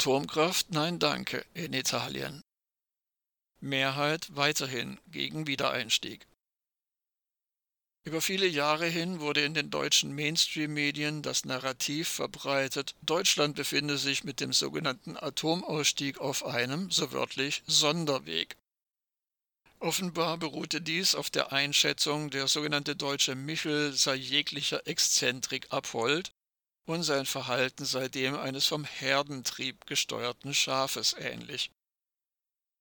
Atomkraft nein danke in Italien. Mehrheit weiterhin gegen Wiedereinstieg. Über viele Jahre hin wurde in den deutschen Mainstream-Medien das Narrativ verbreitet, Deutschland befinde sich mit dem sogenannten Atomausstieg auf einem, so wörtlich, Sonderweg. Offenbar beruhte dies auf der Einschätzung, der sogenannte deutsche Michel sei jeglicher Exzentrik abhold und sein Verhalten sei dem eines vom Herdentrieb gesteuerten Schafes ähnlich.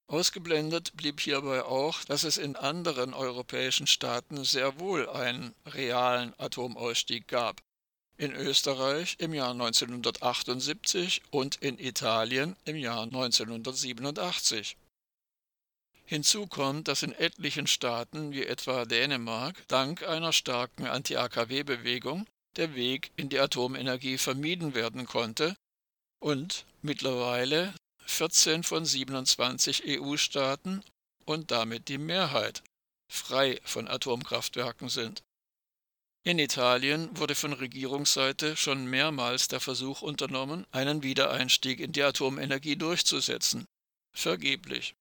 Ausgeblendet blieb hierbei auch, dass es in anderen europäischen Staaten sehr wohl einen realen Atomausstieg gab. In Österreich im Jahr 1978 und in Italien im Jahr 1987. Hinzu kommt, dass in etlichen Staaten wie etwa Dänemark dank einer starken Anti-AKW-Bewegung der Weg in die Atomenergie vermieden werden konnte und mittlerweile 14 von 27 EU-Staaten und damit die Mehrheit frei von Atomkraftwerken sind. In Italien wurde von Regierungsseite schon mehrmals der Versuch unternommen, einen Wiedereinstieg in die Atomenergie durchzusetzen. Vergeblich.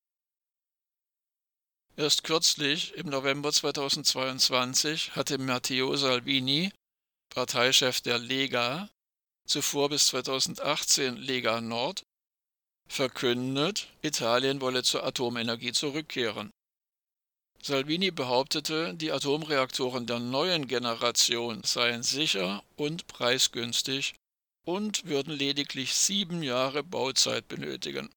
Erst kürzlich, im November 2022, hatte Matteo Salvini, Parteichef der Lega, zuvor bis 2018 Lega Nord, verkündet, Italien wolle zur Atomenergie zurückkehren. Salvini behauptete, die Atomreaktoren der neuen Generation seien sicher und preisgünstig und würden lediglich sieben Jahre Bauzeit benötigen.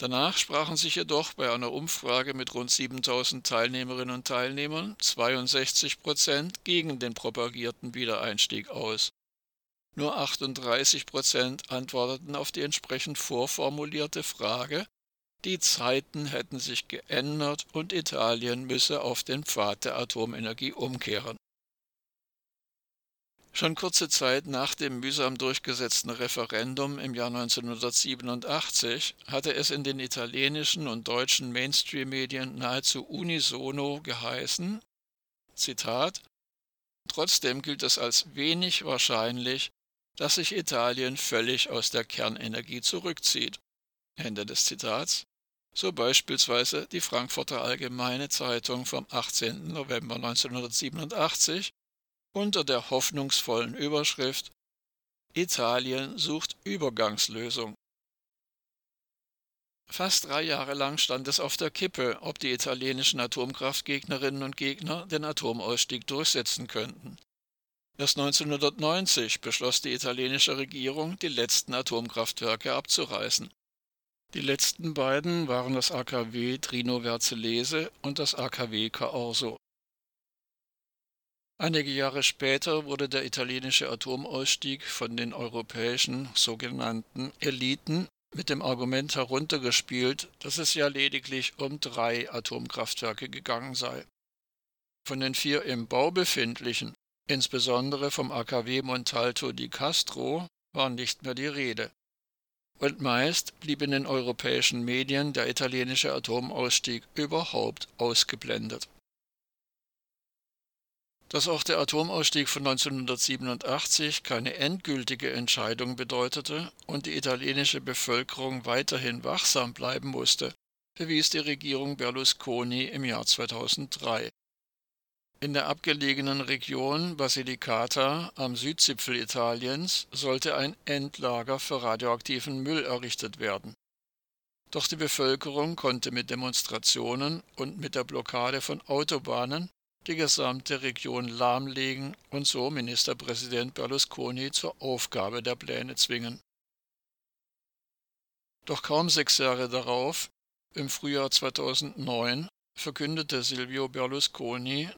Danach sprachen sich jedoch bei einer Umfrage mit rund 7000 Teilnehmerinnen und Teilnehmern 62 Prozent gegen den propagierten Wiedereinstieg aus. Nur 38 Prozent antworteten auf die entsprechend vorformulierte Frage, die Zeiten hätten sich geändert und Italien müsse auf den Pfad der Atomenergie umkehren. Schon kurze Zeit nach dem mühsam durchgesetzten Referendum im Jahr 1987 hatte es in den italienischen und deutschen Mainstream-Medien nahezu unisono geheißen, Zitat, Trotzdem gilt es als wenig wahrscheinlich, dass sich Italien völlig aus der Kernenergie zurückzieht. Ende des Zitats. So beispielsweise die Frankfurter Allgemeine Zeitung vom 18. November 1987 unter der hoffnungsvollen Überschrift Italien sucht Übergangslösung. Fast drei Jahre lang stand es auf der Kippe, ob die italienischen Atomkraftgegnerinnen und Gegner den Atomausstieg durchsetzen könnten. Erst 1990 beschloss die italienische Regierung, die letzten Atomkraftwerke abzureißen. Die letzten beiden waren das AKW Trino Verzelese und das AKW Caorso. Einige Jahre später wurde der italienische Atomausstieg von den europäischen sogenannten Eliten mit dem Argument heruntergespielt, dass es ja lediglich um drei Atomkraftwerke gegangen sei. Von den vier im Bau befindlichen Insbesondere vom AKW Montalto di Castro war nicht mehr die Rede. Und meist blieb in den europäischen Medien der italienische Atomausstieg überhaupt ausgeblendet. Dass auch der Atomausstieg von 1987 keine endgültige Entscheidung bedeutete und die italienische Bevölkerung weiterhin wachsam bleiben musste, bewies die Regierung Berlusconi im Jahr 2003. In der abgelegenen Region Basilicata am Südzipfel Italiens sollte ein Endlager für radioaktiven Müll errichtet werden. Doch die Bevölkerung konnte mit Demonstrationen und mit der Blockade von Autobahnen die gesamte Region lahmlegen und so Ministerpräsident Berlusconi zur Aufgabe der Pläne zwingen. Doch kaum sechs Jahre darauf, im Frühjahr 2009, verkündete Silvio Berlusconi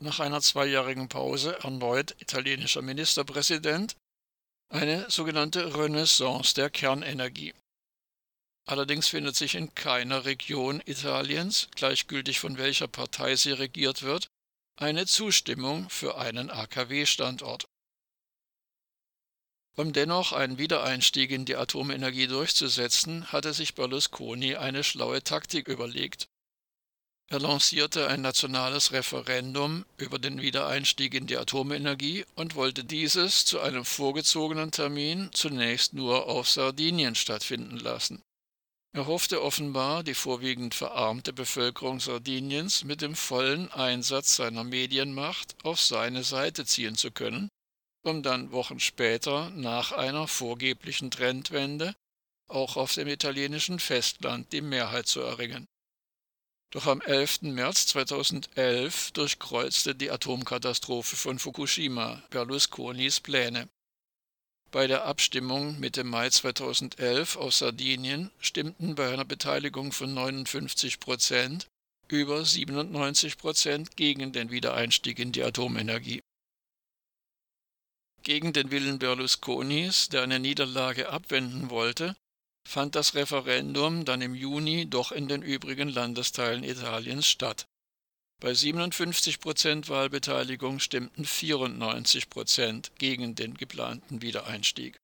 nach einer zweijährigen Pause erneut italienischer Ministerpräsident, eine sogenannte Renaissance der Kernenergie. Allerdings findet sich in keiner Region Italiens, gleichgültig von welcher Partei sie regiert wird, eine Zustimmung für einen AKW-Standort. Um dennoch einen Wiedereinstieg in die Atomenergie durchzusetzen, hatte sich Berlusconi eine schlaue Taktik überlegt. Er lancierte ein nationales Referendum über den Wiedereinstieg in die Atomenergie und wollte dieses zu einem vorgezogenen Termin zunächst nur auf Sardinien stattfinden lassen. Er hoffte offenbar, die vorwiegend verarmte Bevölkerung Sardiniens mit dem vollen Einsatz seiner Medienmacht auf seine Seite ziehen zu können, um dann Wochen später nach einer vorgeblichen Trendwende auch auf dem italienischen Festland die Mehrheit zu erringen. Doch am 11. März 2011 durchkreuzte die Atomkatastrophe von Fukushima Berlusconis Pläne. Bei der Abstimmung Mitte Mai 2011 auf Sardinien stimmten bei einer Beteiligung von 59 Prozent über 97 Prozent gegen den Wiedereinstieg in die Atomenergie. Gegen den Willen Berlusconis, der eine Niederlage abwenden wollte, fand das Referendum dann im Juni doch in den übrigen Landesteilen Italiens statt. Bei 57 Prozent Wahlbeteiligung stimmten 94 Prozent gegen den geplanten Wiedereinstieg.